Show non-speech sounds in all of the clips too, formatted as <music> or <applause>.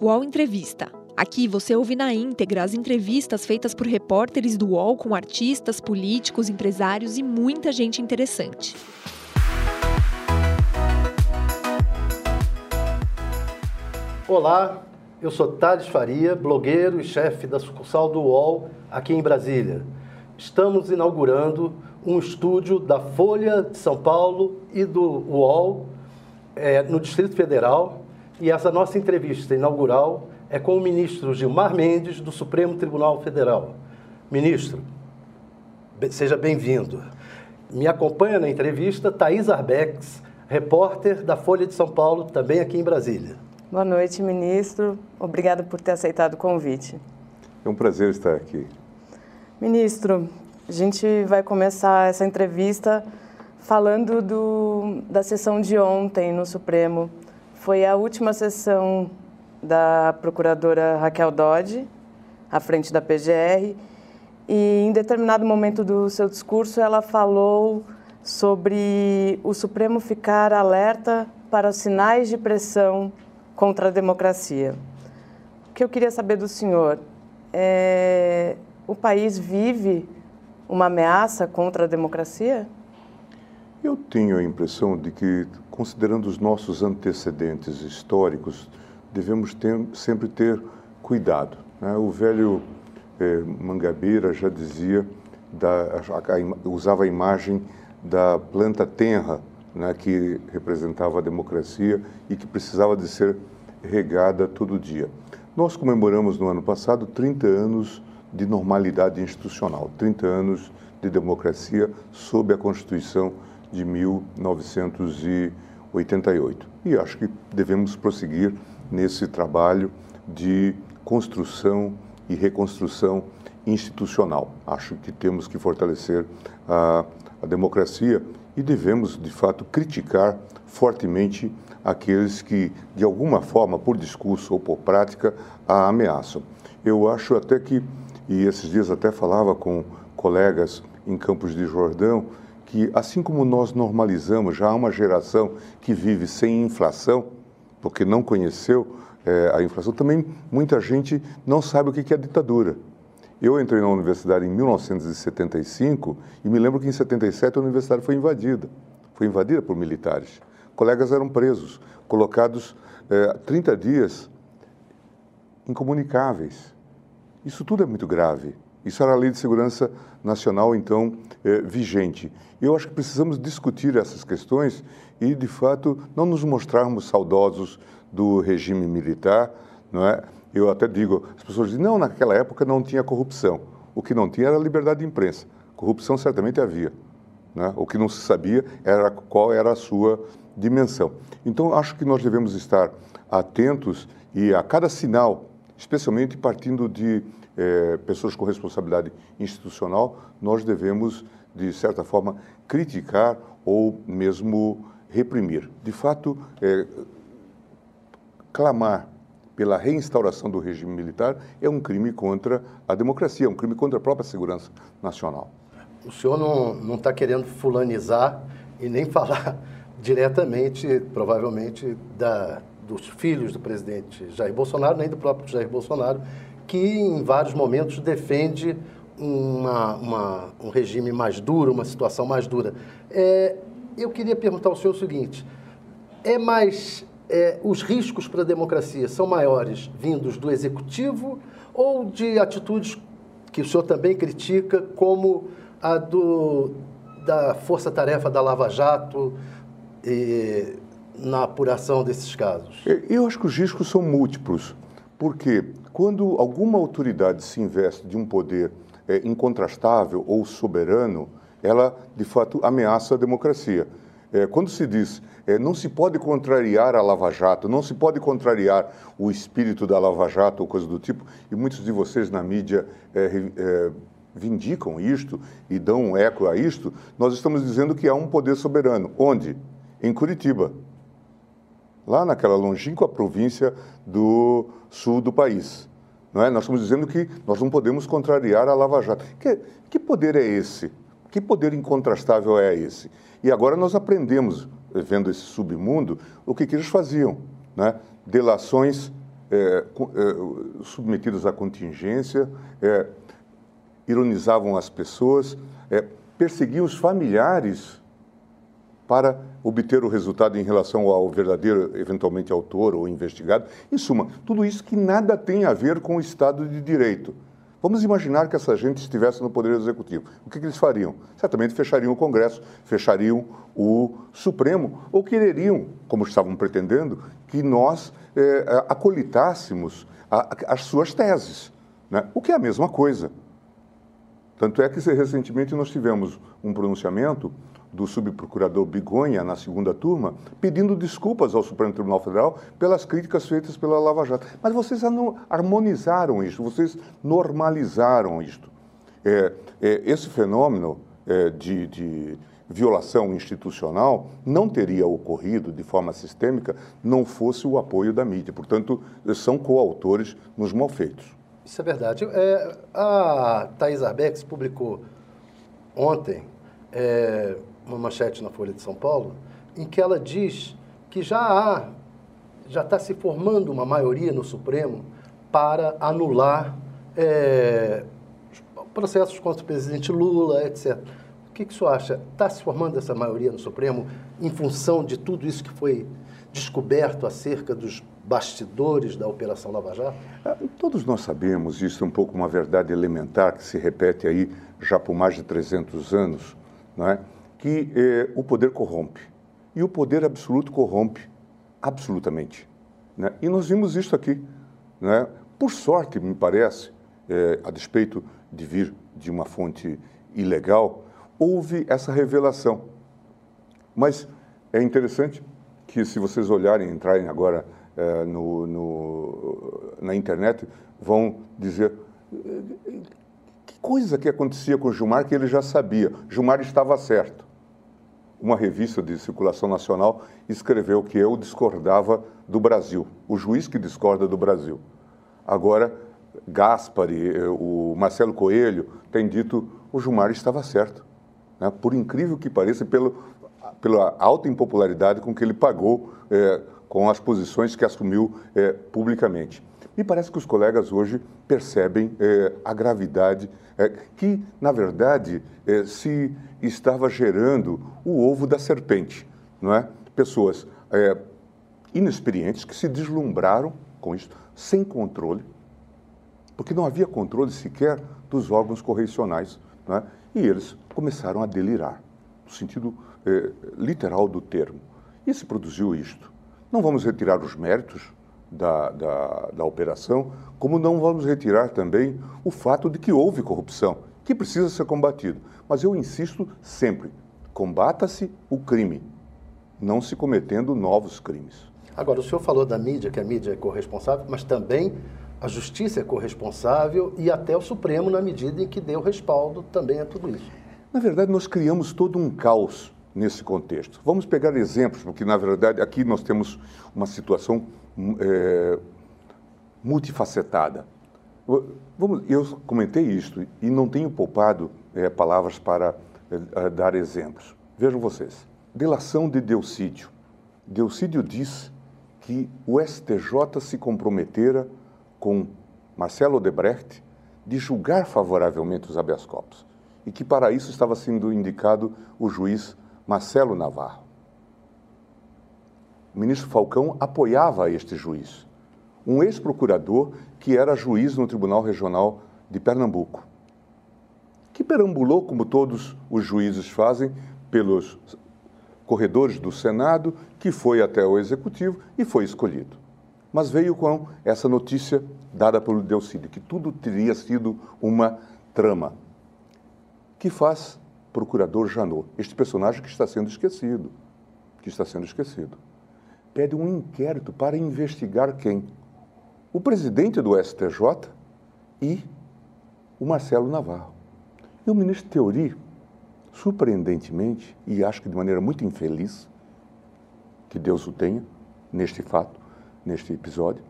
UOL Entrevista. Aqui você ouve na íntegra as entrevistas feitas por repórteres do UOL com artistas, políticos, empresários e muita gente interessante. Olá, eu sou Thales Faria, blogueiro e chefe da sucursal do UOL aqui em Brasília. Estamos inaugurando um estúdio da Folha de São Paulo e do UOL é, no Distrito Federal. E essa nossa entrevista inaugural é com o ministro Gilmar Mendes, do Supremo Tribunal Federal. Ministro, seja bem-vindo. Me acompanha na entrevista Thaís Arbex, repórter da Folha de São Paulo, também aqui em Brasília. Boa noite, ministro. Obrigado por ter aceitado o convite. É um prazer estar aqui. Ministro, a gente vai começar essa entrevista falando do, da sessão de ontem no Supremo. Foi a última sessão da procuradora Raquel Dodge, à frente da PGR, e em determinado momento do seu discurso ela falou sobre o Supremo ficar alerta para sinais de pressão contra a democracia. O que eu queria saber do senhor é: o país vive uma ameaça contra a democracia? Eu tenho a impressão de que, considerando os nossos antecedentes históricos, devemos ter, sempre ter cuidado. Né? O velho eh, Mangabeira já dizia, da, a, a, usava a imagem da planta tenra, né, que representava a democracia e que precisava de ser regada todo dia. Nós comemoramos no ano passado 30 anos de normalidade institucional, 30 anos de democracia sob a Constituição de 1988. E acho que devemos prosseguir nesse trabalho de construção e reconstrução institucional. Acho que temos que fortalecer a, a democracia e devemos, de fato, criticar fortemente aqueles que, de alguma forma, por discurso ou por prática, a ameaçam. Eu acho até que, e esses dias até falava com colegas em Campos de Jordão, que assim como nós normalizamos, já há uma geração que vive sem inflação, porque não conheceu é, a inflação, também muita gente não sabe o que é ditadura. Eu entrei na universidade em 1975 e me lembro que em 77 a universidade foi invadida. Foi invadida por militares. Colegas eram presos, colocados é, 30 dias incomunicáveis. Isso tudo é muito grave. Isso era a Lei de Segurança Nacional, então, é, vigente. Eu acho que precisamos discutir essas questões e, de fato, não nos mostrarmos saudosos do regime militar, não é? Eu até digo, as pessoas dizem, não, naquela época não tinha corrupção. O que não tinha era liberdade de imprensa. Corrupção certamente havia. Né? O que não se sabia era qual era a sua dimensão. Então, acho que nós devemos estar atentos e a cada sinal, especialmente partindo de eh, pessoas com responsabilidade institucional, nós devemos, de certa forma, criticar ou mesmo reprimir. De fato, eh, clamar pela reinstauração do regime militar é um crime contra a democracia, é um crime contra a própria segurança nacional. O senhor não está querendo fulanizar e nem <laughs> falar diretamente, provavelmente, da, dos filhos do presidente Jair Bolsonaro, nem do próprio Jair Bolsonaro, que em vários momentos defende uma, uma, um regime mais duro, uma situação mais dura. É, eu queria perguntar ao senhor o seguinte: é mais é, os riscos para a democracia são maiores vindos do executivo ou de atitudes que o senhor também critica, como a do, da força-tarefa da Lava Jato e, na apuração desses casos? Eu acho que os riscos são múltiplos, porque quando alguma autoridade se investe de um poder é, incontrastável ou soberano, ela de fato ameaça a democracia. É, quando se diz é, não se pode contrariar a Lava Jato, não se pode contrariar o espírito da Lava Jato ou coisa do tipo, e muitos de vocês na mídia é, é, vindicam isto e dão um eco a isto, nós estamos dizendo que há um poder soberano. Onde? Em Curitiba. Lá naquela longínqua província do sul do país. Não é? Nós estamos dizendo que nós não podemos contrariar a Lava Jato. Que, que poder é esse? Que poder incontrastável é esse? E agora nós aprendemos, vendo esse submundo, o que, que eles faziam. Né? Delações é, é, submetidas à contingência, é, ironizavam as pessoas, perseguiam os familiares para obter o resultado em relação ao verdadeiro, eventualmente, autor ou investigado. Em suma, tudo isso que nada tem a ver com o Estado de Direito. Vamos imaginar que essa gente estivesse no Poder Executivo. O que, que eles fariam? Certamente fechariam o Congresso, fechariam o Supremo, ou quereriam, como estavam pretendendo, que nós é, acolitássemos a, as suas teses, né? o que é a mesma coisa. Tanto é que recentemente nós tivemos um pronunciamento do subprocurador Bigonha, na segunda turma, pedindo desculpas ao Supremo Tribunal Federal pelas críticas feitas pela Lava Jato. Mas vocês harmonizaram isso, vocês normalizaram isto. É, é, esse fenômeno é, de, de violação institucional não teria ocorrido de forma sistêmica não fosse o apoio da mídia. Portanto, são coautores nos malfeitos. Isso é verdade. É, a Thais Arbex publicou ontem é, uma manchete na Folha de São Paulo, em que ela diz que já há, já está se formando uma maioria no Supremo para anular é, processos contra o presidente Lula, etc. O que, que o senhor acha? Está se formando essa maioria no Supremo em função de tudo isso que foi descoberto acerca dos bastidores da Operação Lava Jato? Ah, todos nós sabemos, isso é um pouco uma verdade elementar que se repete aí já por mais de 300 anos, não é? Que eh, o poder corrompe. E o poder absoluto corrompe absolutamente. Né? E nós vimos isso aqui. Né? Por sorte, me parece, eh, a despeito de vir de uma fonte ilegal, houve essa revelação. Mas é interessante que, se vocês olharem, entrarem agora eh, no, no, na internet, vão dizer que coisa que acontecia com o Gilmar que ele já sabia. Gilmar estava certo uma revista de circulação nacional escreveu que eu discordava do Brasil, o juiz que discorda do Brasil. Agora, Gaspari, eh, o Marcelo Coelho, tem dito o Gilmar estava certo. Né? Por incrível que pareça, pelo, pela alta impopularidade com que ele pagou é, com as posições que assumiu é, publicamente. Me parece que os colegas hoje percebem é, a gravidade que, na verdade, se estava gerando o ovo da serpente, não é? Pessoas inexperientes que se deslumbraram com isso, sem controle, porque não havia controle sequer dos órgãos correcionais, não é? E eles começaram a delirar, no sentido literal do termo. E se produziu isto. Não vamos retirar os méritos da, da, da operação, como não vamos retirar também o fato de que houve corrupção, que precisa ser combatido. Mas eu insisto sempre: combata-se o crime, não se cometendo novos crimes. Agora, o senhor falou da mídia, que a mídia é corresponsável, mas também a justiça é corresponsável e até o Supremo, na medida em que deu respaldo também a tudo isso. Na verdade, nós criamos todo um caos nesse contexto. Vamos pegar exemplos, porque, na verdade, aqui nós temos uma situação é, multifacetada. Vamos, eu comentei isto e não tenho poupado é, palavras para é, dar exemplos. Vejam vocês. Delação de Delcídio. Delcídio diz que o STJ se comprometera com Marcelo Odebrecht de julgar favoravelmente os habeas corpus e que para isso estava sendo indicado o juiz Marcelo Navarro. O ministro Falcão apoiava este juiz, um ex-procurador que era juiz no Tribunal Regional de Pernambuco, que perambulou, como todos os juízes fazem, pelos corredores do Senado, que foi até o Executivo e foi escolhido. Mas veio com essa notícia dada pelo Delcide, que tudo teria sido uma trama. Que faz Procurador Janot, este personagem que está sendo esquecido, que está sendo esquecido. Pede um inquérito para investigar quem? o presidente do STJ e o Marcelo Navarro. E o ministro Teori, surpreendentemente, e acho que de maneira muito infeliz, que Deus o tenha neste fato, neste episódio,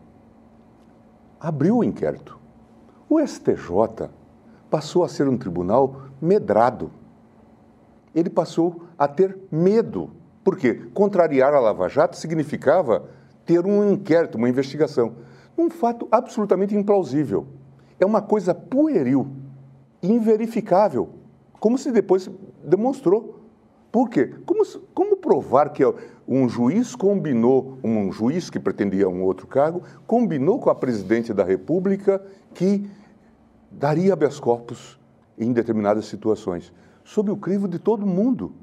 abriu o inquérito. O STJ passou a ser um tribunal medrado. Ele passou a ter medo. Porque contrariar a Lava Jato significava ter um inquérito, uma investigação. Um fato absolutamente implausível. É uma coisa pueril, inverificável, como se depois demonstrou. Por quê? Como, como provar que um juiz combinou, um juiz que pretendia um outro cargo, combinou com a presidente da República que daria habeas corpus em determinadas situações, sob o crivo de todo mundo.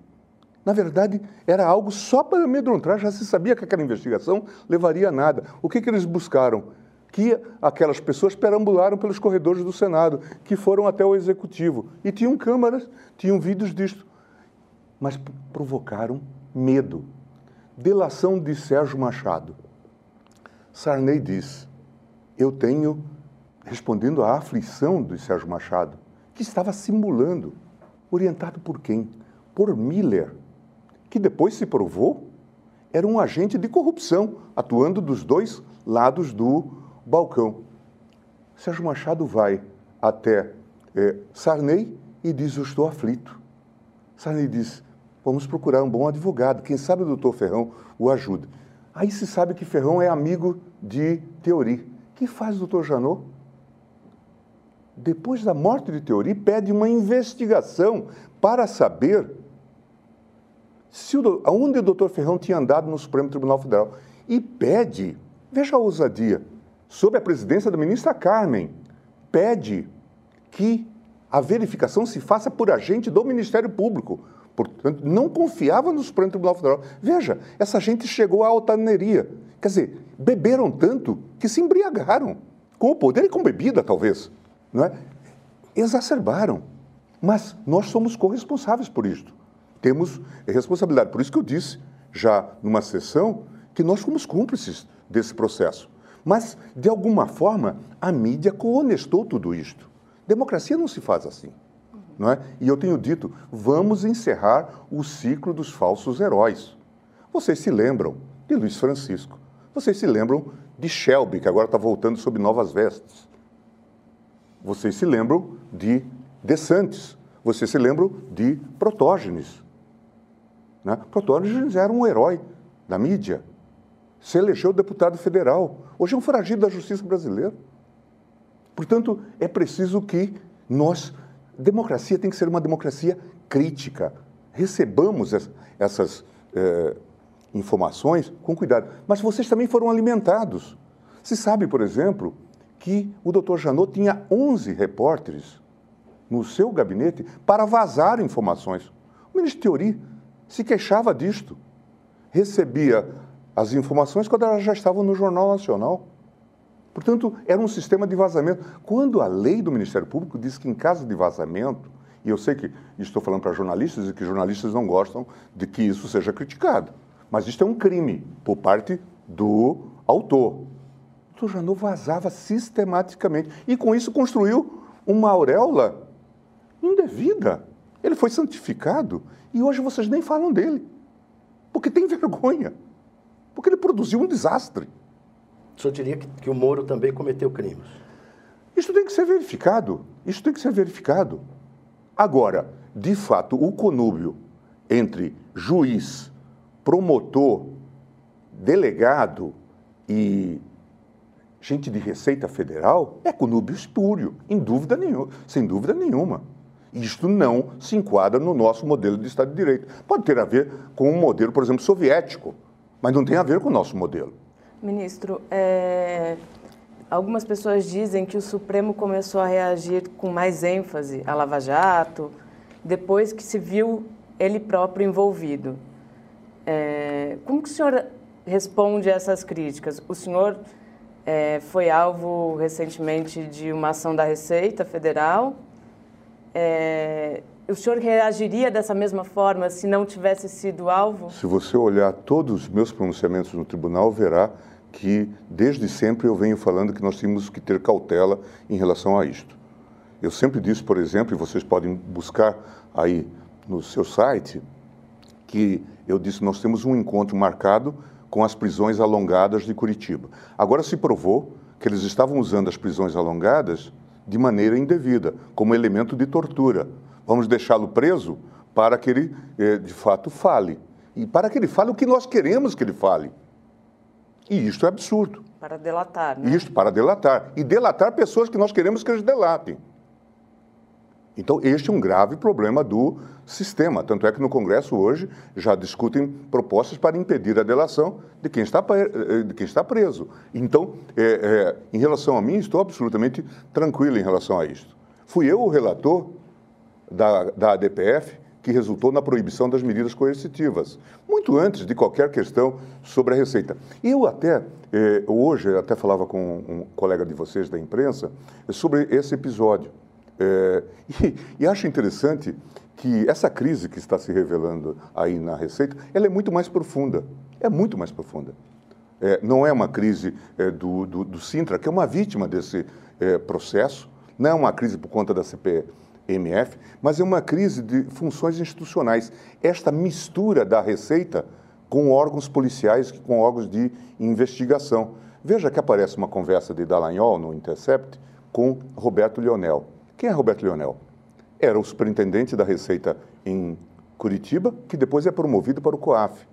Na verdade, era algo só para amedrontar, já se sabia que aquela investigação levaria a nada. O que, que eles buscaram? Que aquelas pessoas perambularam pelos corredores do Senado, que foram até o Executivo. E tinham câmaras, tinham vídeos disto. Mas provocaram medo. Delação de Sérgio Machado. Sarney diz: Eu tenho, respondendo à aflição de Sérgio Machado, que estava simulando. Orientado por quem? Por Miller que depois se provou era um agente de corrupção, atuando dos dois lados do balcão. Sérgio Machado vai até é, Sarney e diz: Eu estou aflito. Sarney diz: Vamos procurar um bom advogado, quem sabe o doutor Ferrão o ajuda. Aí se sabe que Ferrão é amigo de Teori. O que faz o doutor Janot? Depois da morte de Teori, pede uma investigação para saber se o, aonde o doutor Ferrão tinha andado no Supremo Tribunal Federal e pede, veja a ousadia, sob a presidência da ministra Carmen, pede que a verificação se faça por agente do Ministério Público. Portanto, não confiava no Supremo Tribunal Federal. Veja, essa gente chegou à altaneria. Quer dizer, beberam tanto que se embriagaram. Com o poder e com bebida, talvez. Não é? Exacerbaram. Mas nós somos corresponsáveis por isto temos responsabilidade. Por isso que eu disse, já numa sessão, que nós fomos cúmplices desse processo. Mas, de alguma forma, a mídia cohonestou tudo isto. Democracia não se faz assim. Não é? E eu tenho dito, vamos encerrar o ciclo dos falsos heróis. Vocês se lembram de Luiz Francisco. Vocês se lembram de Shelby, que agora está voltando sob novas vestes. Vocês se lembram de De Santos. Vocês se lembram de Protógenes. Né? Protógenes era um herói da mídia. Se elegeu deputado federal. Hoje é um foragido da justiça brasileira. Portanto, é preciso que nós. Democracia tem que ser uma democracia crítica. Recebamos essas é, informações com cuidado. Mas vocês também foram alimentados. Se sabe, por exemplo, que o doutor Janot tinha 11 repórteres no seu gabinete para vazar informações. O ministro Teori se queixava disto. Recebia as informações quando elas já estavam no Jornal Nacional. Portanto, era um sistema de vazamento. Quando a lei do Ministério Público diz que em caso de vazamento, e eu sei que estou falando para jornalistas e que jornalistas não gostam de que isso seja criticado, mas isto é um crime por parte do autor. Janot vazava sistematicamente e com isso construiu uma auréola indevida. Ele foi santificado e hoje vocês nem falam dele. Porque tem vergonha. Porque ele produziu um desastre. O senhor diria que, que o Moro também cometeu crimes? Isso tem que ser verificado. Isso tem que ser verificado. Agora, de fato, o conúbio entre juiz, promotor, delegado e gente de Receita Federal é conúbio espúrio, em dúvida nenhuma, sem dúvida nenhuma. Isto não se enquadra no nosso modelo de Estado de Direito. Pode ter a ver com um modelo, por exemplo, soviético, mas não tem a ver com o nosso modelo. Ministro, é... algumas pessoas dizem que o Supremo começou a reagir com mais ênfase à Lava Jato depois que se viu ele próprio envolvido. É... Como que o senhor responde a essas críticas? O senhor é, foi alvo recentemente de uma ação da Receita Federal é, o senhor reagiria dessa mesma forma se não tivesse sido alvo? Se você olhar todos os meus pronunciamentos no tribunal, verá que desde sempre eu venho falando que nós temos que ter cautela em relação a isto. Eu sempre disse, por exemplo, e vocês podem buscar aí no seu site, que eu disse nós temos um encontro marcado com as prisões alongadas de Curitiba. Agora se provou que eles estavam usando as prisões alongadas de maneira indevida, como elemento de tortura. Vamos deixá-lo preso para que ele, eh, de fato, fale. E para que ele fale o que nós queremos que ele fale. E isto é absurdo. Para delatar, né? Isso, para delatar. E delatar pessoas que nós queremos que eles delatem. Então, este é um grave problema do sistema. Tanto é que no Congresso hoje já discutem propostas para impedir a delação de quem está, eh, de quem está preso. Então, é, é, em relação a mim, estou absolutamente tranquilo em relação a isto. Fui eu o relator da, da ADPF que resultou na proibição das medidas coercitivas, muito antes de qualquer questão sobre a Receita. Eu até, eh, hoje, até falava com um colega de vocês da imprensa sobre esse episódio. É, <laughs> e, e, acho interessante que essa crise que está se revelando aí na Receita, ela é muito mais profunda. É muito mais profunda. É, não é uma crise é, do, do, do, Sintra, que é uma vítima desse é, processo, não é uma crise por conta da CPMF, mas é uma crise de funções institucionais. Esta mistura da Receita com órgãos policiais, com órgãos de investigação. Veja que aparece uma conversa de Dallagnol no Intercept com Roberto Leonel. Quem é Roberto Leonel? Era o superintendente da Receita em Curitiba, que depois é promovido para o COAF.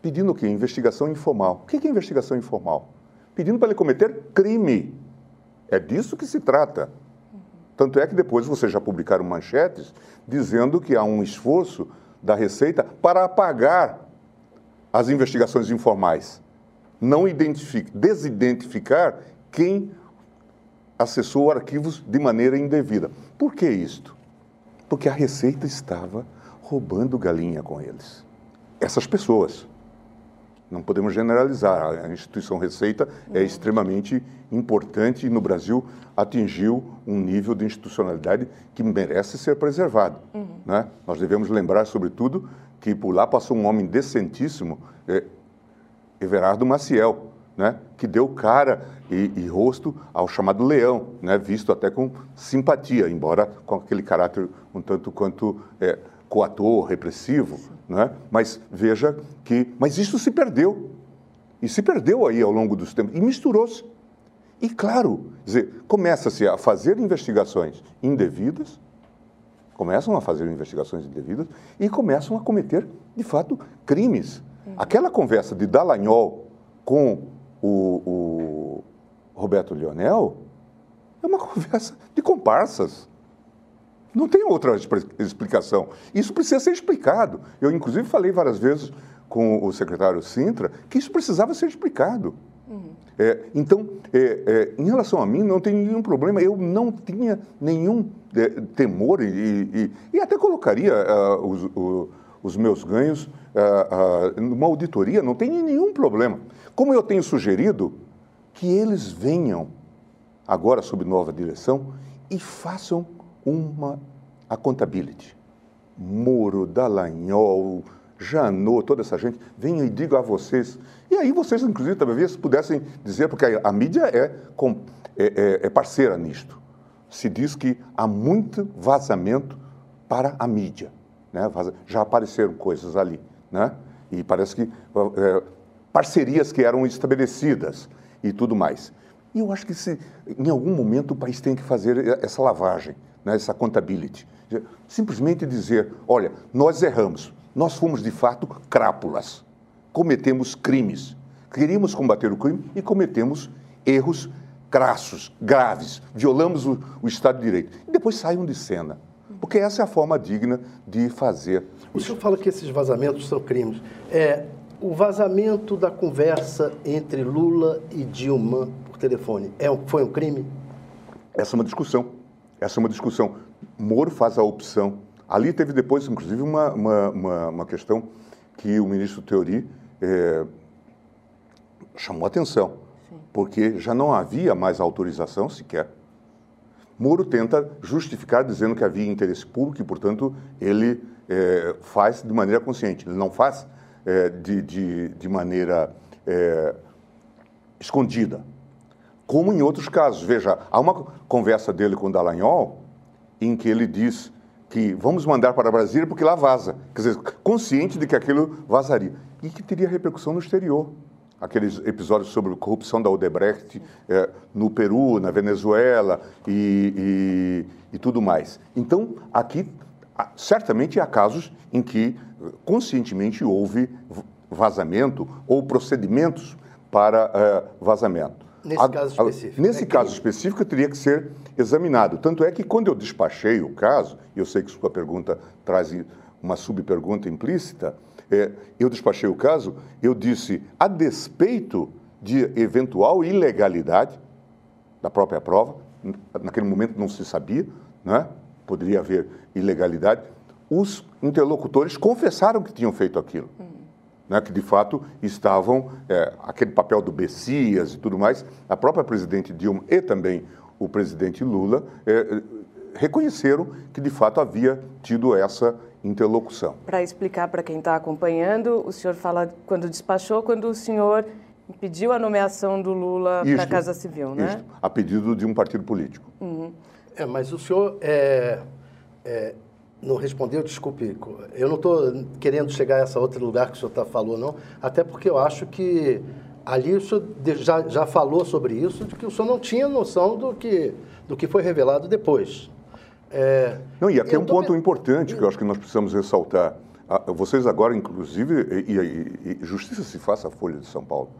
Pedindo o quê? Investigação informal. O que é investigação informal? Pedindo para ele cometer crime. É disso que se trata. Tanto é que depois vocês já publicaram manchetes dizendo que há um esforço da Receita para apagar as investigações informais. Não desidentificar quem acessou arquivos de maneira indevida. Por que isto? Porque a Receita estava roubando galinha com eles. Essas pessoas. Não podemos generalizar. A instituição Receita é uhum. extremamente importante e no Brasil atingiu um nível de institucionalidade que merece ser preservado. Uhum. Né? Nós devemos lembrar, sobretudo, que por lá passou um homem decentíssimo, é, Everardo Maciel, né, que deu cara e, e, rosto ao chamado leão, né, visto até com simpatia, embora com aquele caráter um tanto quanto é, coator, repressivo. Né, mas veja que. Mas isso se perdeu. E se perdeu aí ao longo dos tempos. E misturou-se. E, claro, começa-se a fazer investigações indevidas, começam a fazer investigações indevidas e começam a cometer, de fato, crimes. Aquela conversa de Dallagnol com o, o Roberto Lionel, é uma <laughs> conversa de comparsas. Não tem outra explicação. Isso precisa ser explicado. Eu, inclusive, falei várias vezes com o secretário Sintra que isso precisava ser explicado. Uhum. É, então, é, é, em relação a mim, não tem nenhum problema. Eu não tinha nenhum é, temor e, e, e, até colocaria uh, os, o, os, meus ganhos uh, uh, numa auditoria, não tem nenhum problema. Como eu tenho sugerido que eles venham agora sob nova direção e façam uma accountability. Moro, Dallagnol, Janot, toda essa gente, venham e digam a vocês. E aí vocês, inclusive, talvez pudessem dizer, porque a, a mídia é, é, é, é parceira nisto. Se diz que há muito vazamento para a mídia. Né? Já apareceram coisas ali. Né? E parece que é, parcerias que eram estabelecidas e tudo mais. E eu acho que se, em algum momento o país tem que fazer essa lavagem, né, essa contabilidade. Simplesmente dizer, olha, nós erramos, nós fomos de fato crápulas, cometemos crimes, queríamos combater o crime e cometemos erros crassos, graves, violamos o, o Estado de Direito. E depois saiam de cena, porque essa é a forma digna de fazer. O senhor fala que esses vazamentos são crimes. É, o vazamento da conversa entre Lula e Dilma por telefone é, foi um crime? Essa é uma discussão. Essa é uma discussão. Moro faz a opção. Ali teve depois, inclusive, uma, uma, uma, uma questão que o ministro Teori é, chamou atenção, Sim. porque já não havia mais autorização sequer. Moro tenta justificar dizendo que havia interesse público e, portanto, ele é, faz de maneira consciente. Ele não faz é, de, de, de, maneira é, escondida. Como em outros casos. Veja, há uma conversa dele com Dallagnol em que ele diz que vamos mandar para Brasília porque lá vaza. Quer dizer, consciente de que aquilo vazaria. E que teria repercussão no exterior. Aqueles episódios sobre corrupção da Odebrecht é, no Peru, na Venezuela e, e, e tudo mais. Então, aqui, certamente há casos em que conscientemente houve vazamento ou procedimentos para uh, vazamento. Nesse a, caso específico. A, nesse é caso que... específico, teria que ser examinado. Tanto é que quando eu despachei o caso, e eu sei que sua pergunta traz uma subpergunta implícita, é, eu despachei o caso, eu disse, a despeito de eventual ilegalidade da própria prova, naquele momento não se sabia, né? poderia haver ilegalidade, os interlocutores confessaram que tinham feito aquilo. Uhum. Né, que de fato estavam, é, aquele papel do Bessias e tudo mais, a própria presidente Dilma e também o presidente Lula é, reconheceram que de fato havia tido essa interlocução. Para explicar para quem está acompanhando, o senhor fala quando despachou, quando o senhor pediu a nomeação do Lula para a Casa Civil, né? Isto, a pedido de um partido político. Uhum. É, mas o senhor é, é, não respondeu, desculpe, eu não estou querendo chegar a essa outro lugar que o senhor tá, falou, não, até porque eu acho que ali o senhor já, já falou sobre isso, de que o senhor não tinha noção do que, do que foi revelado depois. É, não, e aqui é um ponto me... importante que eu acho que nós precisamos ressaltar. Vocês agora, inclusive, e, e, e Justiça se faça a Folha de São Paulo,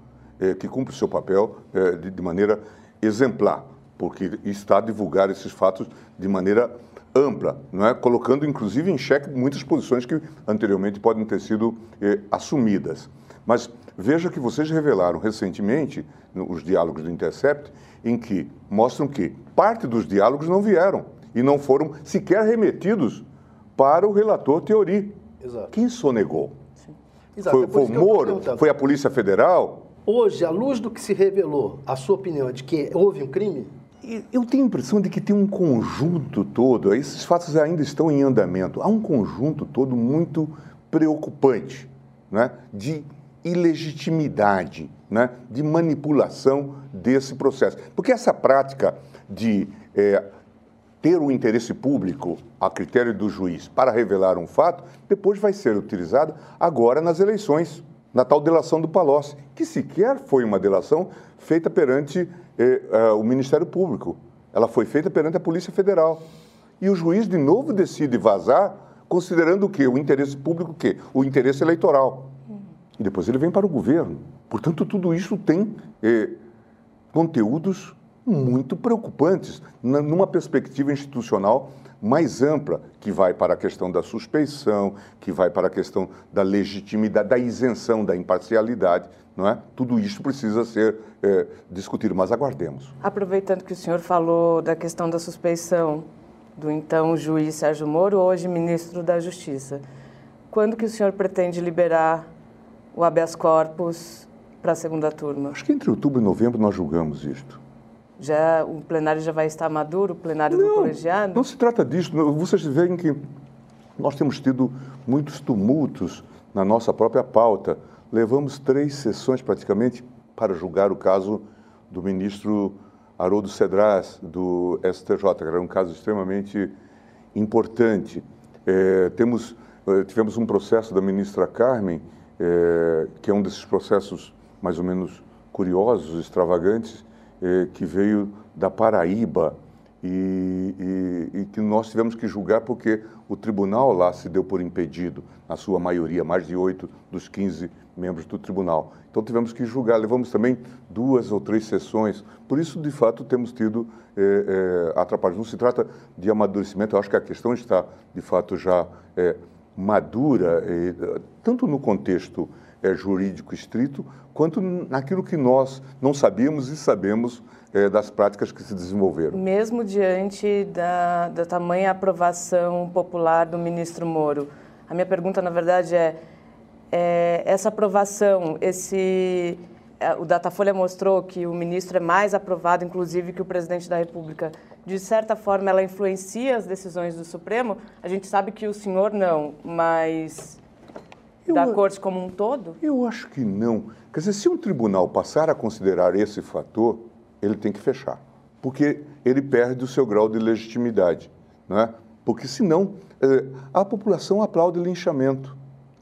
é, que cumpre o seu papel é, de, de, maneira exemplar, porque está a divulgar esses fatos de maneira ampla, não é? colocando inclusive em xeque muitas posições que anteriormente podem ter sido é, assumidas. Mas veja que vocês revelaram recentemente os diálogos do Intercept, em que mostram que parte dos diálogos não vieram e não foram sequer remetidos para o relator Teori. Exato. Quem sonegou? Exato. Foi, é foi o Moro? Foi a Polícia Federal? Hoje, à luz do que se revelou, a sua opinião é de que houve um crime? Eu tenho a impressão de que tem um conjunto todo, esses fatos ainda estão em andamento, há um conjunto todo muito preocupante né, de ilegitimidade, né, de manipulação desse processo. Porque essa prática de é, ter o interesse público a critério do juiz para revelar um fato, depois vai ser utilizado agora nas eleições, na tal delação do Palocci, que sequer foi uma delação feita perante eh, eh, o Ministério Público. Ela foi feita perante a Polícia Federal. E o juiz, de novo, decide vazar, considerando o quê? O interesse público, o quê? O interesse eleitoral. E depois ele vem para o governo. Portanto, tudo isso tem eh, conteúdos muito preocupantes numa perspectiva institucional mais ampla, que vai para a questão da suspeição, que vai para a questão da legitimidade, da isenção, da imparcialidade, não é? Tudo isso precisa ser é, discutido, mas aguardemos. Aproveitando que o senhor falou da questão da suspeição do então juiz Sérgio Moro, hoje ministro da Justiça, quando que o senhor pretende liberar o habeas corpus para a segunda turma? Acho que entre outubro e novembro nós julgamos isto. Já, o plenário já vai estar maduro, o plenário não, do colegiado? Não se trata disso. Vocês veem que nós temos tido muitos tumultos na nossa própria pauta. Levamos três sessões praticamente para julgar o caso do ministro Haroldo Cedras, do STJ, que era um caso extremamente importante. É, temos, é, tivemos um processo da ministra Carmen, é, que é um desses processos mais ou menos curiosos, extravagantes, eh, que veio da Paraíba e, e, e, que nós tivemos que julgar porque o tribunal lá se deu por impedido, na sua maioria, mais de oito dos 15 membros do tribunal. Então tivemos que julgar, levamos também duas ou três sessões, por isso, de fato, temos tido eh, eh, atrapalhos. Não se trata de amadurecimento, eu acho que a questão está, de fato, já eh, madura, tanto no contexto é, jurídico estrito, quanto naquilo que nós não sabíamos e sabemos é, das práticas que se desenvolveram. Mesmo diante da, da tamanha aprovação popular do ministro Moro, a minha pergunta, na verdade, é, é essa aprovação, esse é, o Datafolha mostrou que o ministro é mais aprovado, inclusive, que o presidente da República. De certa forma, ela influencia as decisões do Supremo. A gente sabe que o senhor não, mas eu, da corte como um todo? Eu acho que não. Quer dizer, se um tribunal passar a considerar esse fator, ele tem que fechar, porque ele perde o seu grau de legitimidade, não é? Porque senão a população aplaude linchamento.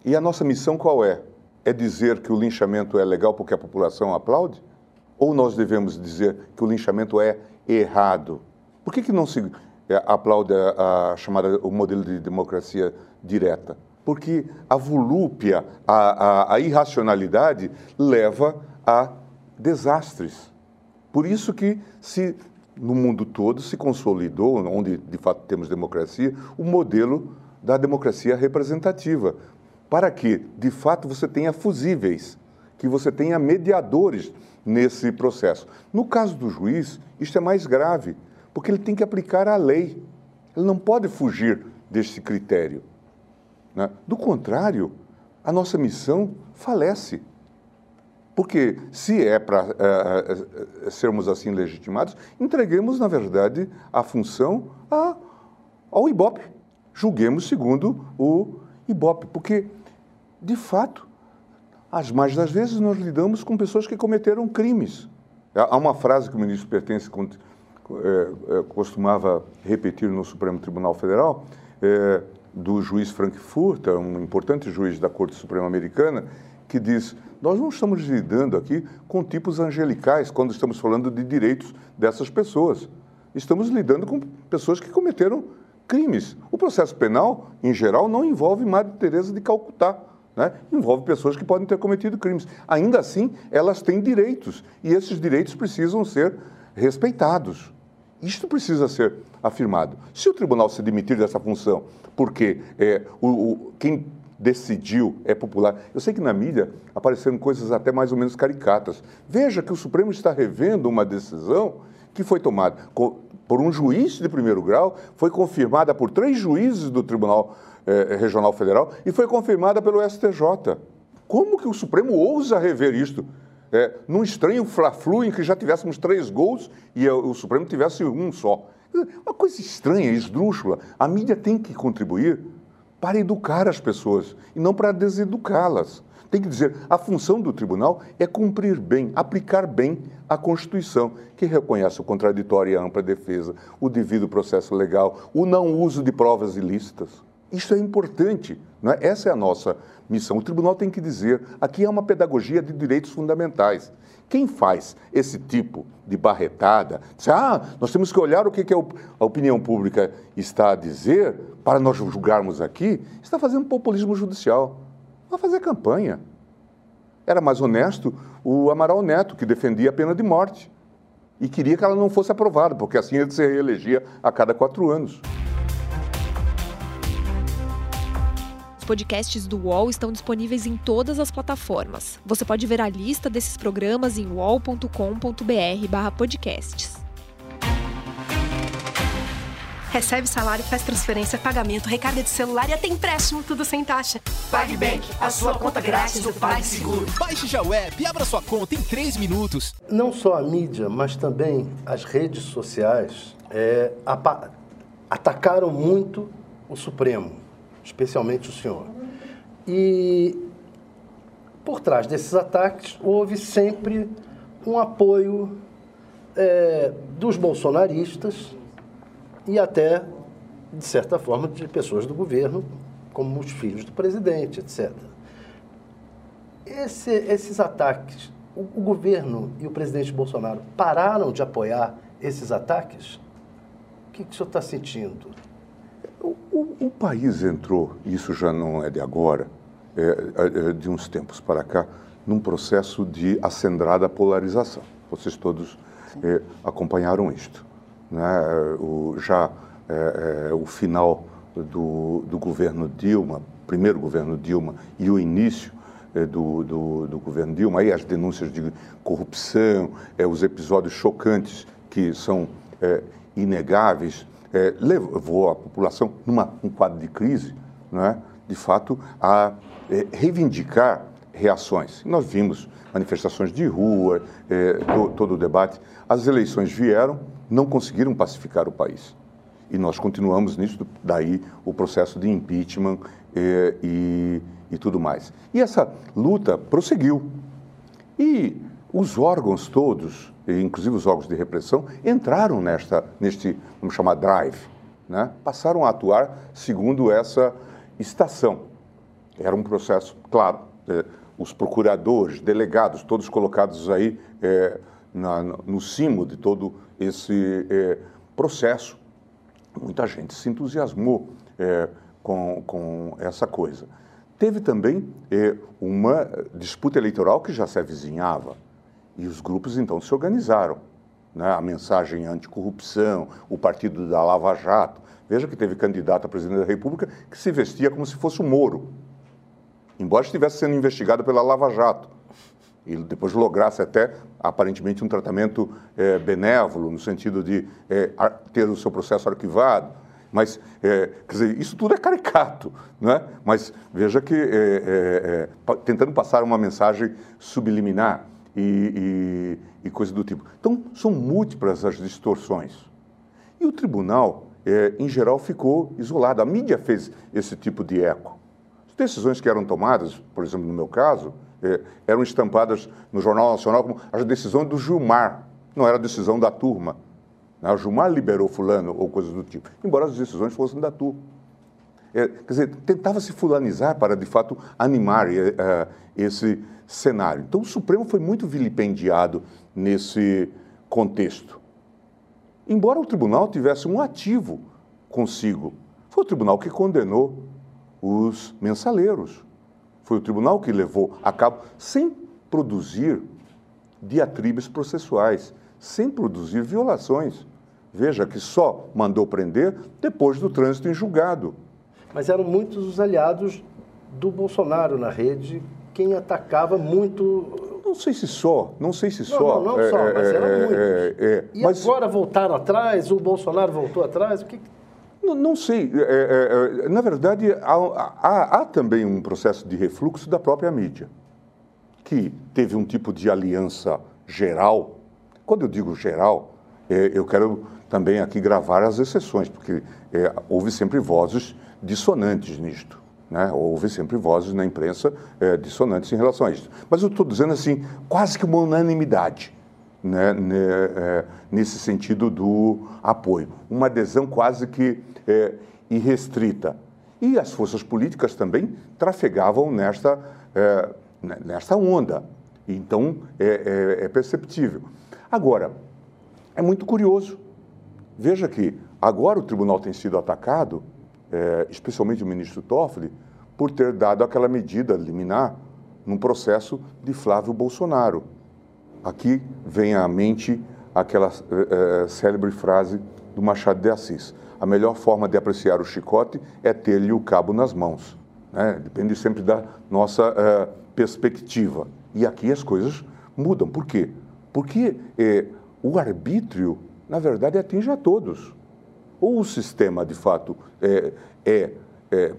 E a nossa missão qual é? É dizer que o linchamento é legal porque a população aplaude? Ou nós devemos dizer que o linchamento é errado? Por que, que não se eh, aplaude a, a chamada o modelo de democracia direta? Porque a volúpia, a, a, a irracionalidade leva a desastres. Por isso que se no mundo todo se consolidou, onde de fato temos democracia, o modelo da democracia representativa, para que de fato você tenha fusíveis, que você tenha mediadores nesse processo. No caso do juiz, isto é mais grave, porque ele tem que aplicar a lei. Ele não pode fugir desse critério. Né? Do contrário, a nossa missão falece. Porque se é para é, é, sermos assim legitimados, entreguemos, na verdade, a função a, ao IBOP. Julguemos segundo o IBOP. Porque, de fato, as mais das vezes nós lidamos com pessoas que cometeram crimes. Há uma frase que o ministro Pertence é, costumava repetir no Supremo Tribunal Federal, é, do juiz Frankfurter, um importante juiz da Corte Suprema Americana, que diz: Nós não estamos lidando aqui com tipos angelicais quando estamos falando de direitos dessas pessoas. Estamos lidando com pessoas que cometeram crimes. O processo penal, em geral, não envolve Madre Teresa de Calcutá. Né? Envolve pessoas que podem ter cometido crimes. Ainda assim, elas têm direitos e esses direitos precisam ser respeitados. Isto precisa ser afirmado. Se o tribunal se demitir dessa função porque é, o, o, quem decidiu é popular. Eu sei que na mídia apareceram coisas até mais ou menos caricatas. Veja que o Supremo está revendo uma decisão que foi tomada por um juiz de primeiro grau, foi confirmada por três juízes do Tribunal eh, Regional Federal e foi confirmada pelo STJ. Como que o Supremo ousa rever isto? É, num estranho fla-flu em que já tivéssemos três gols e o Supremo tivesse um só. Uma coisa estranha, esdrúxula. A mídia tem que contribuir para educar as pessoas e não para deseducá-las. Tem que dizer, a função do tribunal é cumprir bem, aplicar bem a Constituição, que reconhece o contraditório e a ampla defesa, o devido processo legal, o não uso de provas ilícitas. Isso é importante, não é? essa é a nossa missão. O tribunal tem que dizer, aqui é uma pedagogia de direitos fundamentais. Quem faz esse tipo de barretada, diz, ah, nós temos que olhar o que, que a opinião pública está a dizer para nós julgarmos aqui, está fazendo populismo judicial. Vai fazer campanha. Era mais honesto o Amaral Neto, que defendia a pena de morte e queria que ela não fosse aprovada, porque assim ele se reelegia a cada quatro anos. Podcasts do UOL estão disponíveis em todas as plataformas. Você pode ver a lista desses programas em uol.com.br/podcasts. Recebe salário, faz transferência, pagamento, recarga de celular e até empréstimo, tudo sem taxa. PagBank, a sua conta grátis do PagSeguro. Baixe já o app e abra sua conta em 3 minutos. Não só a mídia, mas também as redes sociais é, atacaram muito o Supremo especialmente o senhor. E por trás desses ataques houve sempre um apoio é, dos bolsonaristas e até, de certa forma, de pessoas do governo, como os filhos do presidente, etc. Esse, esses ataques, o, o governo e o presidente Bolsonaro pararam de apoiar esses ataques? O que, que o senhor está sentindo? O, o, o, país entrou, isso já não é de agora, é, é, é, de uns tempos para cá, num processo de acendrada polarização. Vocês todos é, acompanharam isto. Né? O, já é, é, o final do, do, governo Dilma, primeiro governo Dilma, e o início do, do, do, governo Dilma, aí as denúncias de corrupção, os episódios chocantes que são inegáveis é, levou a população, num um quadro de crise, é, de fato, a é, reivindicar reações. Nós vimos manifestações de rua, é, do, todo o debate. As eleições vieram, não conseguiram pacificar o país. E nós continuamos nisso, daí o processo de impeachment é, e, e tudo mais. E essa luta prosseguiu. E os órgãos todos, inclusive os órgãos de repressão, entraram nesta, neste, vamos chamar, drive. Né? Passaram a atuar segundo essa estação. Era um processo, claro, é, os procuradores, delegados, todos colocados aí é, na, no cimo de todo esse é, processo. Muita gente se entusiasmou com, com essa coisa. Teve também uma disputa eleitoral que já se avizinhava E os grupos então se organizaram. Né? A mensagem anticorrupção, o partido da Lava Jato. Veja que teve candidato a presidente da República que se vestia como se fosse o Moro, embora estivesse sendo investigado pela Lava Jato. E depois lograsse até, aparentemente, um tratamento é, benévolo, no sentido de é, ter o seu processo arquivado. Mas, é, quer dizer, isso tudo é caricato, não é? Mas veja que, tentando passar uma mensagem subliminar e, e, e coisa do tipo. Então, são múltiplas as distorções. E o tribunal, é, em geral, ficou isolado. A mídia fez esse tipo de eco. As decisões que eram tomadas, por exemplo, no meu caso, é, eram estampadas no Jornal Nacional como as decisões do Gilmar, não era decisão da turma. Né? O Gilmar liberou fulano ou coisas do tipo, embora as decisões fossem da turma. É, quer dizer, tentava se fulanizar para, de fato, animar é, é esse cenário. Então, o Supremo foi muito vilipendiado nesse contexto. Embora o tribunal tivesse um ativo consigo, foi o tribunal que condenou os mensaleiros. Foi o tribunal que levou a cabo, sem produzir diatribes processuais, sem produzir violações. Veja que só mandou prender depois do trânsito em julgado. Mas eram muitos os aliados do Bolsonaro na rede quem atacava muito. Não sei se só, não sei se só. Não, não é, só, mas eram é, muitos. É, é, e mas... agora voltaram atrás? O Bolsonaro voltou atrás? O que... Não, não sei. É, é, na verdade, há, há, há também um processo de refluxo da própria mídia, que teve um tipo de aliança geral. Quando eu digo geral, eu quero também aqui gravar as exceções, porque houve sempre vozes dissonantes nisto. Né? Houve sempre vozes na imprensa é, dissonantes em relação a isso. Mas eu estou dizendo assim, quase que uma unanimidade né, né, é, nesse sentido do apoio. Uma adesão quase que é, irrestrita. E as forças políticas também trafegavam nesta, é, nesta onda. Então, é, é, é perceptível. Agora, é muito curioso. Veja que agora o tribunal tem sido atacado é, especialmente o ministro Toffoli, por ter dado aquela medida liminar num processo de Flávio Bolsonaro. Aqui vem à mente aquela é, célebre frase do Machado de Assis: a melhor forma de apreciar o chicote é ter-lhe o cabo nas mãos. Né? Depende sempre da nossa é, perspectiva. E aqui as coisas mudam. Por quê? Porque o arbítrio, na verdade, atinge a todos ou o sistema, de fato, é, é, é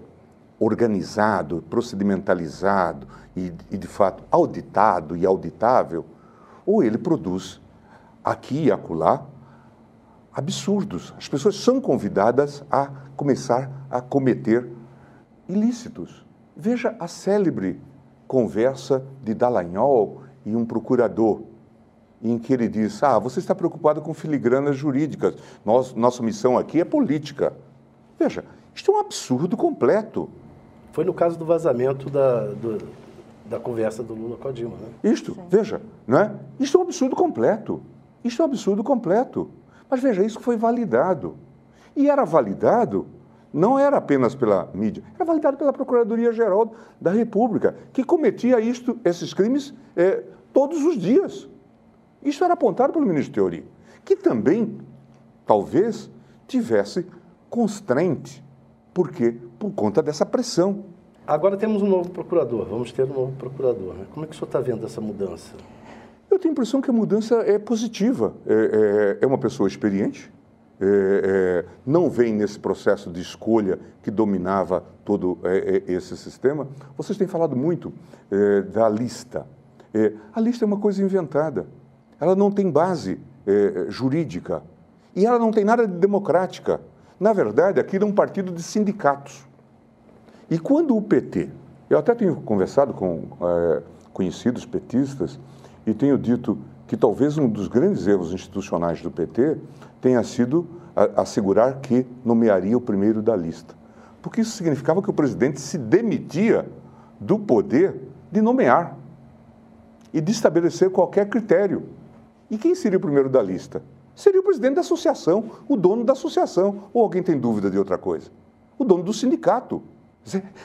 organizado, procedimentalizado e, e, de fato, auditado e auditável, ou ele produz aqui e acolá absurdos. As pessoas são convidadas a começar a cometer ilícitos. Veja a célebre conversa de Dallagnol e um procurador em que ele diz: Ah, você está preocupado com filigranas jurídicas, Nós, nossa missão aqui é política. Veja, isto é um absurdo completo. Foi no caso do vazamento da, do, da conversa do Lula com a Dilma, né? Isto, Sim. veja, não é? Isto é um absurdo completo. Isto é um absurdo completo. Mas veja, isso foi validado. E era validado, não era apenas pela mídia, era validado pela Procuradoria-Geral da República, que cometia isto, esses crimes é, todos os dias. Isso era apontado pelo ministro Teori, que também, talvez, tivesse constrente. Por quê? Por conta dessa pressão. Agora temos um novo procurador, vamos ter um novo procurador. Né? Como é que o senhor está vendo essa mudança? Eu tenho a impressão que a mudança é positiva. É, é, é uma pessoa experiente, é, é não vem nesse processo de escolha que dominava todo é, é, esse sistema. Vocês têm falado muito da lista. a lista é uma coisa inventada ela não tem base é, jurídica e ela não tem nada de democrática. Na verdade, aquilo é um partido de sindicatos. E quando o PT, eu até tenho conversado com é, conhecidos petistas e tenho dito que talvez um dos grandes erros institucionais do PT tenha sido assegurar que nomearia o primeiro da lista. Porque isso significava que o presidente se demitia do poder de nomear e de estabelecer qualquer critério. E quem seria o primeiro da lista? Seria o presidente da associação, o dono da associação. Ou alguém tem dúvida de outra coisa? O dono do sindicato.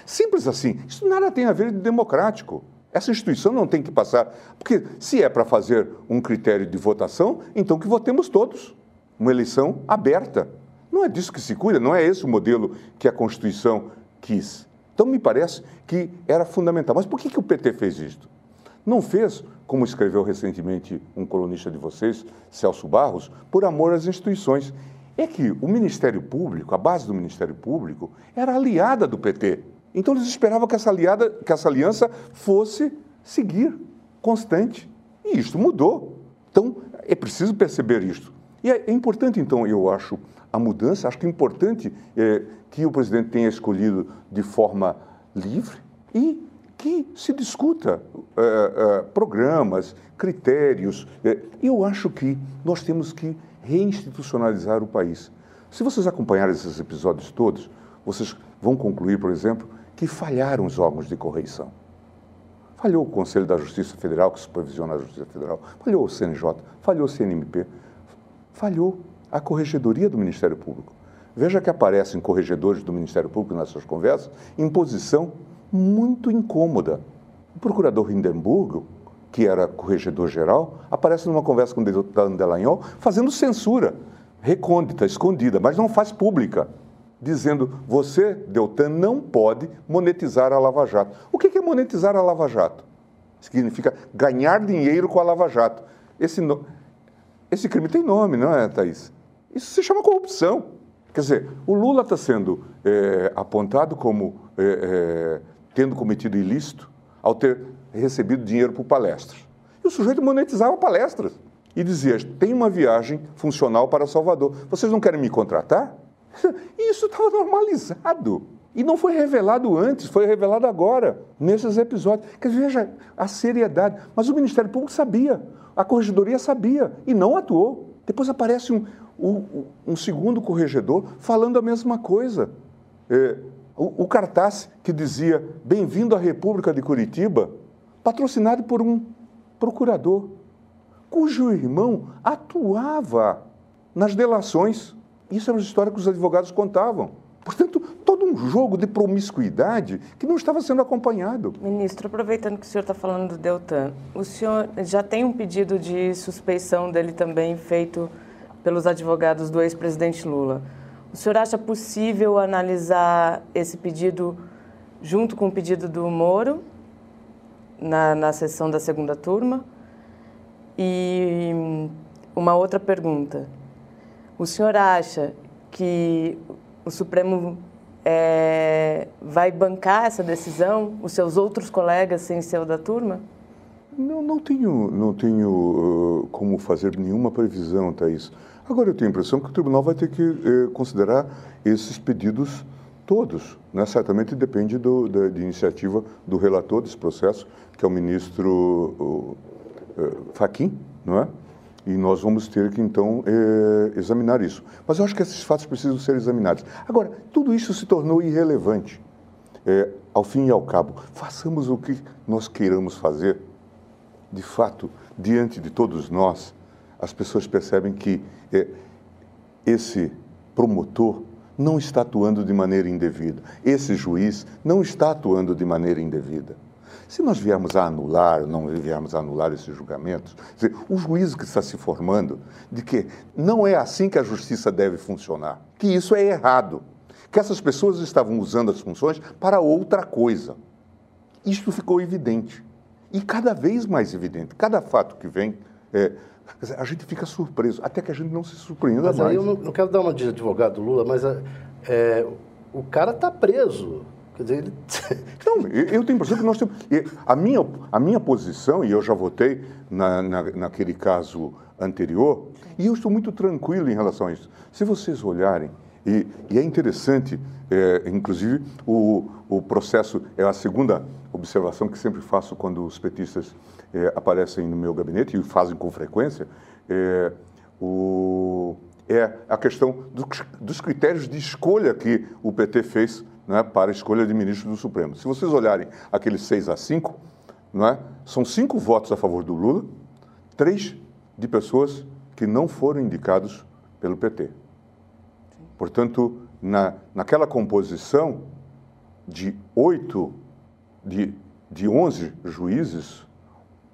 Simples assim. Isso nada tem a ver de democrático. Essa instituição não tem que passar. Porque se é para fazer um critério de votação, então que votemos todos. Uma eleição aberta. Não é disso que se cuida, não é esse o modelo que a Constituição quis. Então, me parece que era fundamental. Mas por que, que o PT fez isto? Não fez, como escreveu recentemente um colunista de vocês, Celso Barros, por amor às instituições. É que o Ministério Público, a base do Ministério Público, era aliada do PT. Então eles esperavam que essa, aliada, que essa aliança fosse seguir constante. E isto mudou. Então é preciso perceber isto. E é, é importante, então, eu acho, a mudança. Acho que é importante é, que o presidente tenha escolhido de forma livre e que se discuta é, é, programas, critérios. É, eu acho que nós temos que reinstitucionalizar o país. Se vocês acompanharem esses episódios todos, vocês vão concluir, por exemplo, que falharam os órgãos de correição. Falhou o Conselho da Justiça Federal, que supervisiona a Justiça Federal, falhou o CNJ, falhou o CNMP, falhou a Corregedoria do Ministério Público. Veja que aparecem corregedores do Ministério Público nessas conversas em posição muito incômoda. O procurador Hindenburg, que era corregedor geral, aparece numa conversa com o deputado Delanhol fazendo censura, recôndita, escondida, mas não faz pública dizendo: você, Deltan, não pode monetizar a Lava Jato. O que é monetizar a Lava Jato? Significa ganhar dinheiro com a Lava Jato. Esse, no... Esse crime tem nome, não é, Thaís? Isso se chama corrupção. Quer dizer, o Lula está sendo é, apontado como é, tendo cometido ilícito ao ter recebido dinheiro por palestras. E o sujeito monetizava palestras e dizia: tem uma viagem funcional para Salvador. Vocês não querem me contratar? <laughs> Isso estava normalizado. E não foi revelado antes, foi revelado agora, nesses episódios. Quer dizer, veja a seriedade. Mas o Ministério Público sabia, a Corregedoria sabia e não atuou. Depois aparece um, um, um segundo corregedor falando a mesma coisa. É, o, o cartaz que dizia Bem-vindo à República de Curitiba, patrocinado por um procurador, cujo irmão atuava nas delações isso era uma história que os advogados contavam. Portanto, todo um jogo de promiscuidade que não estava sendo acompanhado. Ministro, aproveitando que o senhor está falando do Deltan, o senhor já tem um pedido de suspeição dele também feito pelos advogados do ex-presidente Lula. O senhor acha possível analisar esse pedido junto com o pedido do Moro na, na sessão da segunda turma? E uma outra pergunta. O senhor acha que o Supremo é, vai bancar essa decisão, os seus outros colegas sem ser o da turma? Não, não tenho, não tenho como fazer nenhuma previsão, Thaís. Agora, eu tenho a impressão que o tribunal vai ter que uh, considerar esses pedidos todos. Né? Certamente depende do, da de iniciativa do relator desse processo, que é o ministro uh, Faquim, não é? E nós vamos ter que, então, é, examinar isso. Mas eu acho que esses fatos precisam ser examinados. Agora, tudo isso se tornou irrelevante. É, ao fim e ao cabo, façamos o que nós queiramos fazer. De fato, diante de todos nós, as pessoas percebem que é, esse promotor não está atuando de maneira indevida, esse juiz não está atuando de maneira indevida. Se nós viermos a anular, não viermos a anular esses julgamentos, dizer, o juízo que está se formando de que não é assim que a justiça deve funcionar, que isso é errado, que essas pessoas estavam usando as funções para outra coisa. Isto ficou evidente. E cada vez mais evidente. Cada fato que vem, é, a gente fica surpreso, até que a gente não se surpreenda mas mais. Aí eu não, não, quero dar uma de advogado Lula, mas é, é o cara está preso. Quer dizer, ele... <laughs> Não, eu tenho a impressão que nós temos. A minha, a minha posição, e eu já votei na, na, naquele caso anterior, e eu estou muito tranquilo em relação a isso. Se vocês olharem, e, e é interessante, é, inclusive, o, o processo, é a segunda observação que sempre faço quando os petistas é, aparecem no meu gabinete, e fazem com frequência, é, o, é a questão do, dos critérios de escolha que o PT fez né, para a escolha de ministro do Supremo. Se vocês olharem aqueles 6 a 5, é, são cinco votos a favor do Lula, três de pessoas que não foram indicados pelo PT. Portanto, na, naquela composição de oito, de de 11 juízes,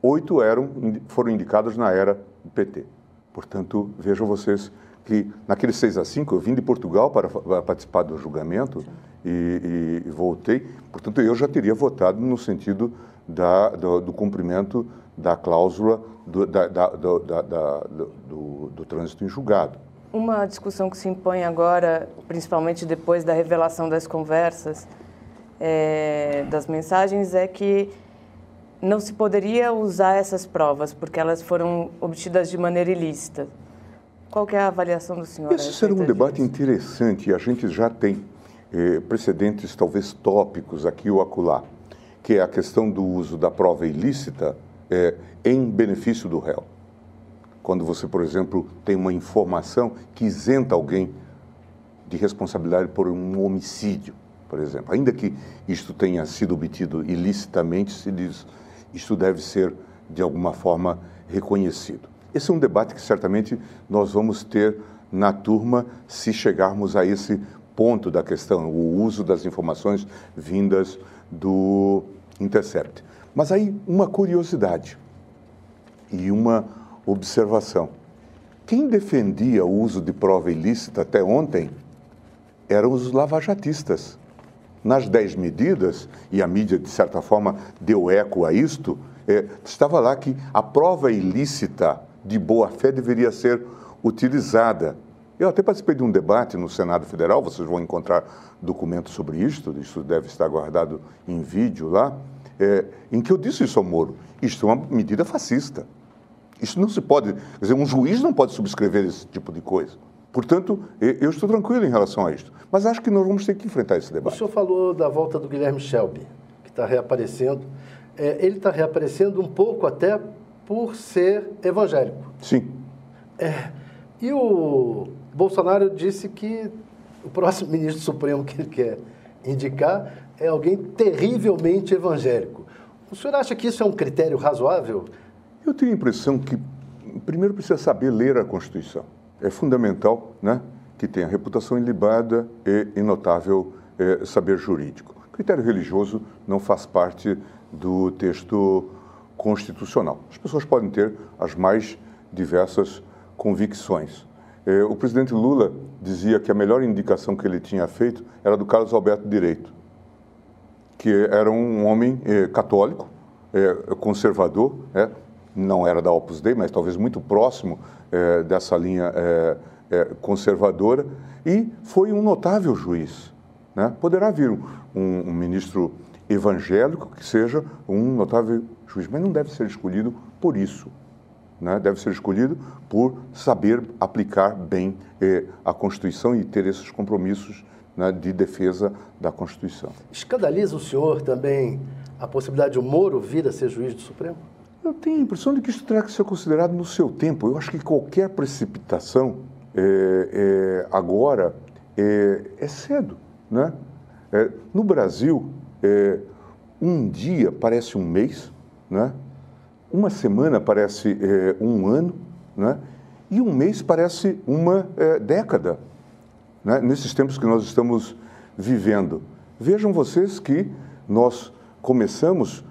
oito eram, foram indicados na era do PT. Portanto, vejam vocês que naquele 6 a 5 eu vim de Portugal para, para participar do julgamento e, e, e, voltei. Portanto, eu já teria votado no sentido da, do, do cumprimento da cláusula do, da, da, do, do trânsito em julgado. Uma discussão que se impõe agora, principalmente depois da revelação das conversas, é, das mensagens, é que não se poderia usar essas provas porque elas foram obtidas de maneira ilícita. Qual é a avaliação do senhor? Esse será um debate interessante e a gente já tem eh, precedentes talvez tópicos aqui ou acolá, que é a questão do uso da prova ilícita eh, em benefício do réu. Quando você, por exemplo, tem uma informação que isenta alguém de responsabilidade por um homicídio, por exemplo, ainda que isto tenha sido obtido ilicitamente, se diz isto deve ser, de alguma forma, reconhecido. Esse é um debate que certamente nós vamos ter na turma se chegarmos a esse ponto da questão, o uso das informações vindas do Intercept. Mas aí, uma curiosidade e uma observação. Quem defendia o uso de prova ilícita até ontem eram os lavajatistas nas dez medidas, e a mídia, de certa forma, deu eco a isto, é, estava lá que a prova ilícita de boa-fé deveria ser utilizada. Eu até participei de um debate no Senado Federal, vocês vão encontrar documentos sobre isto, isso deve estar guardado em vídeo lá, é, em que eu disse isso ao Moro. Isto é uma medida fascista. Isso não se pode, quer dizer, um juiz não pode subscrever esse tipo de coisa. Portanto, eu estou tranquilo em relação a isto. Mas acho que nós vamos ter que enfrentar esse debate. O senhor falou da volta do Guilherme Shelby, que está reaparecendo. É, ele está reaparecendo um pouco até por ser evangélico. Sim. É, e o Bolsonaro disse que o próximo <laughs> ministro supremo que ele quer indicar é alguém terrivelmente evangélico. O senhor acha que isso é um critério razoável? Eu tenho a impressão que, primeiro, precisa saber ler a Constituição é fundamental né, que tenha reputação ilibada e notável é, saber jurídico. Critério religioso não faz parte do texto constitucional. As pessoas podem ter as mais diversas convicções. É, o presidente Lula dizia que a melhor indicação que ele tinha feito era do Carlos Alberto Direito, que era um homem é, católico, conservador, não era da Opus Dei, mas talvez muito próximo dessa linha é, conservadora, e foi um notável juiz. Né? Poderá vir um, um, ministro evangélico que seja um notável juiz, mas não deve ser escolhido por isso. Né? Deve ser escolhido por saber aplicar bem é, a Constituição e ter esses compromissos né, de defesa da Constituição. Escandaliza o senhor também a possibilidade de o Moro vir a ser juiz do Supremo? Eu tenho a impressão de que isso terá que ser considerado no seu tempo. Eu acho que qualquer precipitação é, é, agora é, é, cedo. Né? É, no Brasil, um dia parece um mês, né? uma semana parece um ano, né? e um mês parece uma década, né? nesses tempos que nós estamos vivendo. Vejam vocês que nós começamos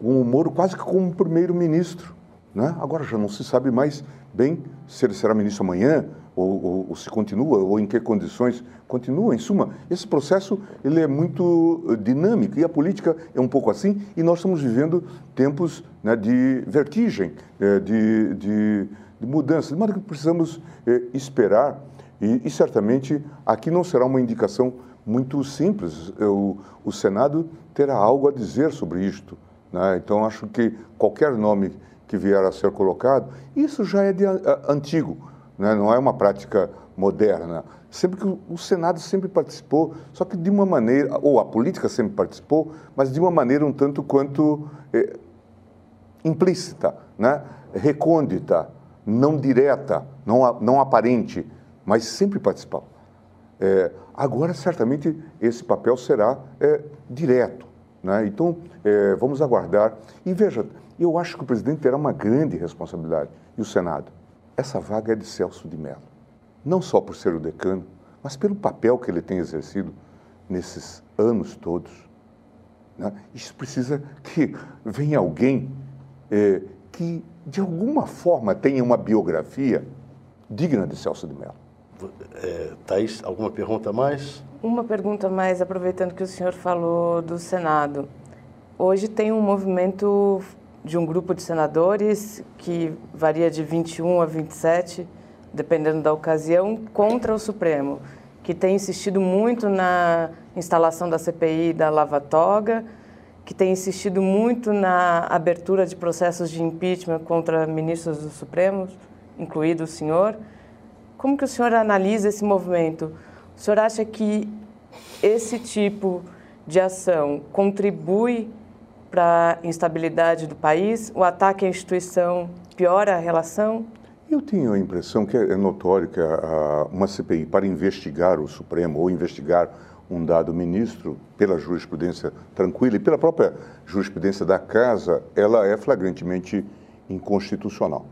o Moro quase que como primeiro-ministro. Né? Agora já não se sabe mais bem se ele será ministro amanhã, ou, ou, ou, se continua, ou em que condições continua. Em suma, esse processo ele é muito eh, dinâmico e a política é um pouco assim, e nós estamos vivendo tempos né, de vertigem, eh, de, de, de, mudança, de modo que precisamos eh, esperar, e, e, certamente aqui não será uma indicação muito simples. O, Senado terá algo a dizer sobre isto. Né? Então, acho que qualquer nome que vier a ser colocado, isso já é de, antigo, né? não é uma prática moderna. Sempre que o Senado sempre participou, só que de uma maneira, ou a política sempre participou, mas de uma maneira um tanto quanto é, implícita, né? recôndita, não direta, não, não aparente, mas sempre participou. É, agora, certamente, esse papel será é, direto. Né? Então, é, vamos aguardar. E veja, eu acho que o presidente terá uma grande responsabilidade, e o Senado. Essa vaga é de Celso de Mello. Não só por ser o decano, mas pelo papel que ele tem exercido nesses anos todos. Né? Isso precisa que venha alguém é, que, de alguma forma, tenha uma biografia digna de Celso de Mello. É, Thaís, alguma pergunta mais? Uma pergunta mais, aproveitando que o senhor falou do Senado. Hoje tem um movimento de um grupo de senadores que varia de 21 a 27, dependendo da ocasião, contra o Supremo, que tem insistido muito na instalação da CPI da Lava Toga, que tem insistido muito na abertura de processos de impeachment contra ministros do Supremo, incluído o senhor. Como que o senhor analisa esse movimento? O senhor acha que esse tipo de ação contribui para a instabilidade do país? O ataque à instituição piora a relação? Eu tenho a impressão que é notório que uma CPI para investigar o Supremo ou investigar um dado ministro, pela jurisprudência tranquila e pela própria jurisprudência da Casa, ela é flagrantemente inconstitucional.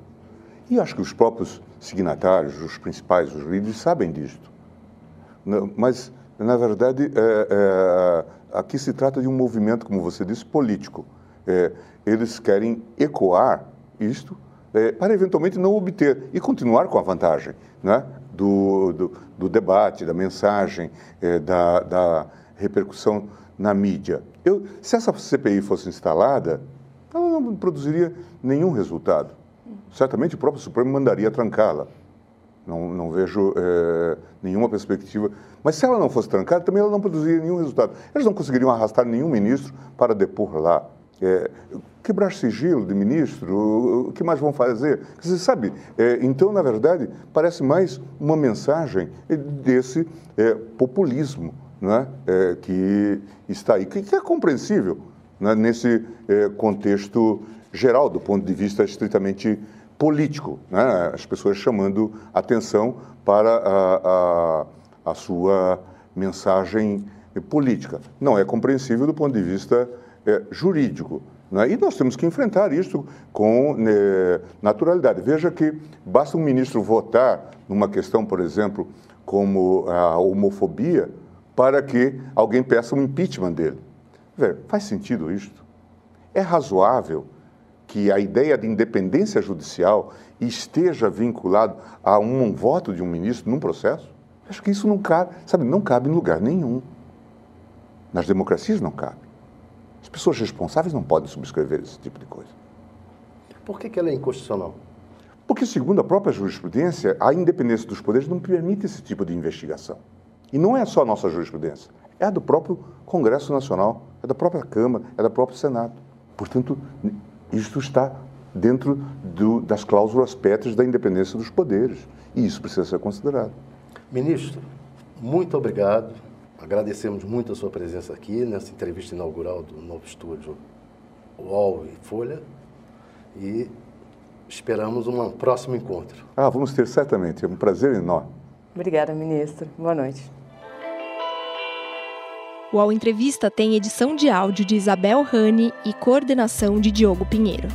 E acho que os próprios signatários, os principais, os líderes, sabem disto. Mas, na verdade, é, é, aqui se trata de um movimento, como você disse, político. É, eles querem ecoar isto é, para eventualmente não obter e continuar com a vantagem né, do, do, do debate, da mensagem, é, da, da, repercussão na mídia. Eu, se essa CPI fosse instalada, ela não produziria nenhum resultado. Certamente o próprio Supremo mandaria trancá-la. Não, não vejo é, nenhuma perspectiva. Mas se ela não fosse trancada, também ela não produziria nenhum resultado. Eles não conseguiriam arrastar nenhum ministro para depor lá. É, quebrar sigilo de ministro, o que mais vão fazer? Você sabe, é, então, na verdade, parece mais uma mensagem desse é, populismo né, é, que está aí, que, é compreensível né, nesse é, contexto geral, do ponto de vista estritamente político, né, as pessoas chamando atenção para a, a, a sua mensagem política. Não é compreensível do ponto de vista é, jurídico. Né? E nós temos que enfrentar isso com né, naturalidade. Veja que basta um ministro votar numa questão, por exemplo, como a homofobia, para que alguém peça um impeachment dele. Veja, faz sentido isto? É razoável que a ideia de independência judicial esteja vinculado a um voto de um ministro num processo? Acho que isso não cabe, sabe, não cabe em lugar nenhum. Nas democracias não cabe. As pessoas responsáveis não podem subscrever esse tipo de coisa. Por que, que ela é inconstitucional? Porque, segundo a própria jurisprudência, a independência dos poderes não permite esse tipo de investigação. E não é só a nossa jurisprudência, é a do próprio Congresso Nacional, é da própria Câmara, é da própria Senado. Portanto, isto está dentro do, das cláusulas pétreas da independência dos poderes. E isso precisa ser considerado. Ministro, muito obrigado. Agradecemos muito a sua presença aqui nessa entrevista inaugural do novo estúdio UOL e Folha e esperamos um próximo encontro. Ah, vamos ter certamente. É um prazer enorme. Obrigada, ministro. Boa noite. O UOL Entrevista tem edição de áudio de Isabel Rani e coordenação de Diogo Pinheiro.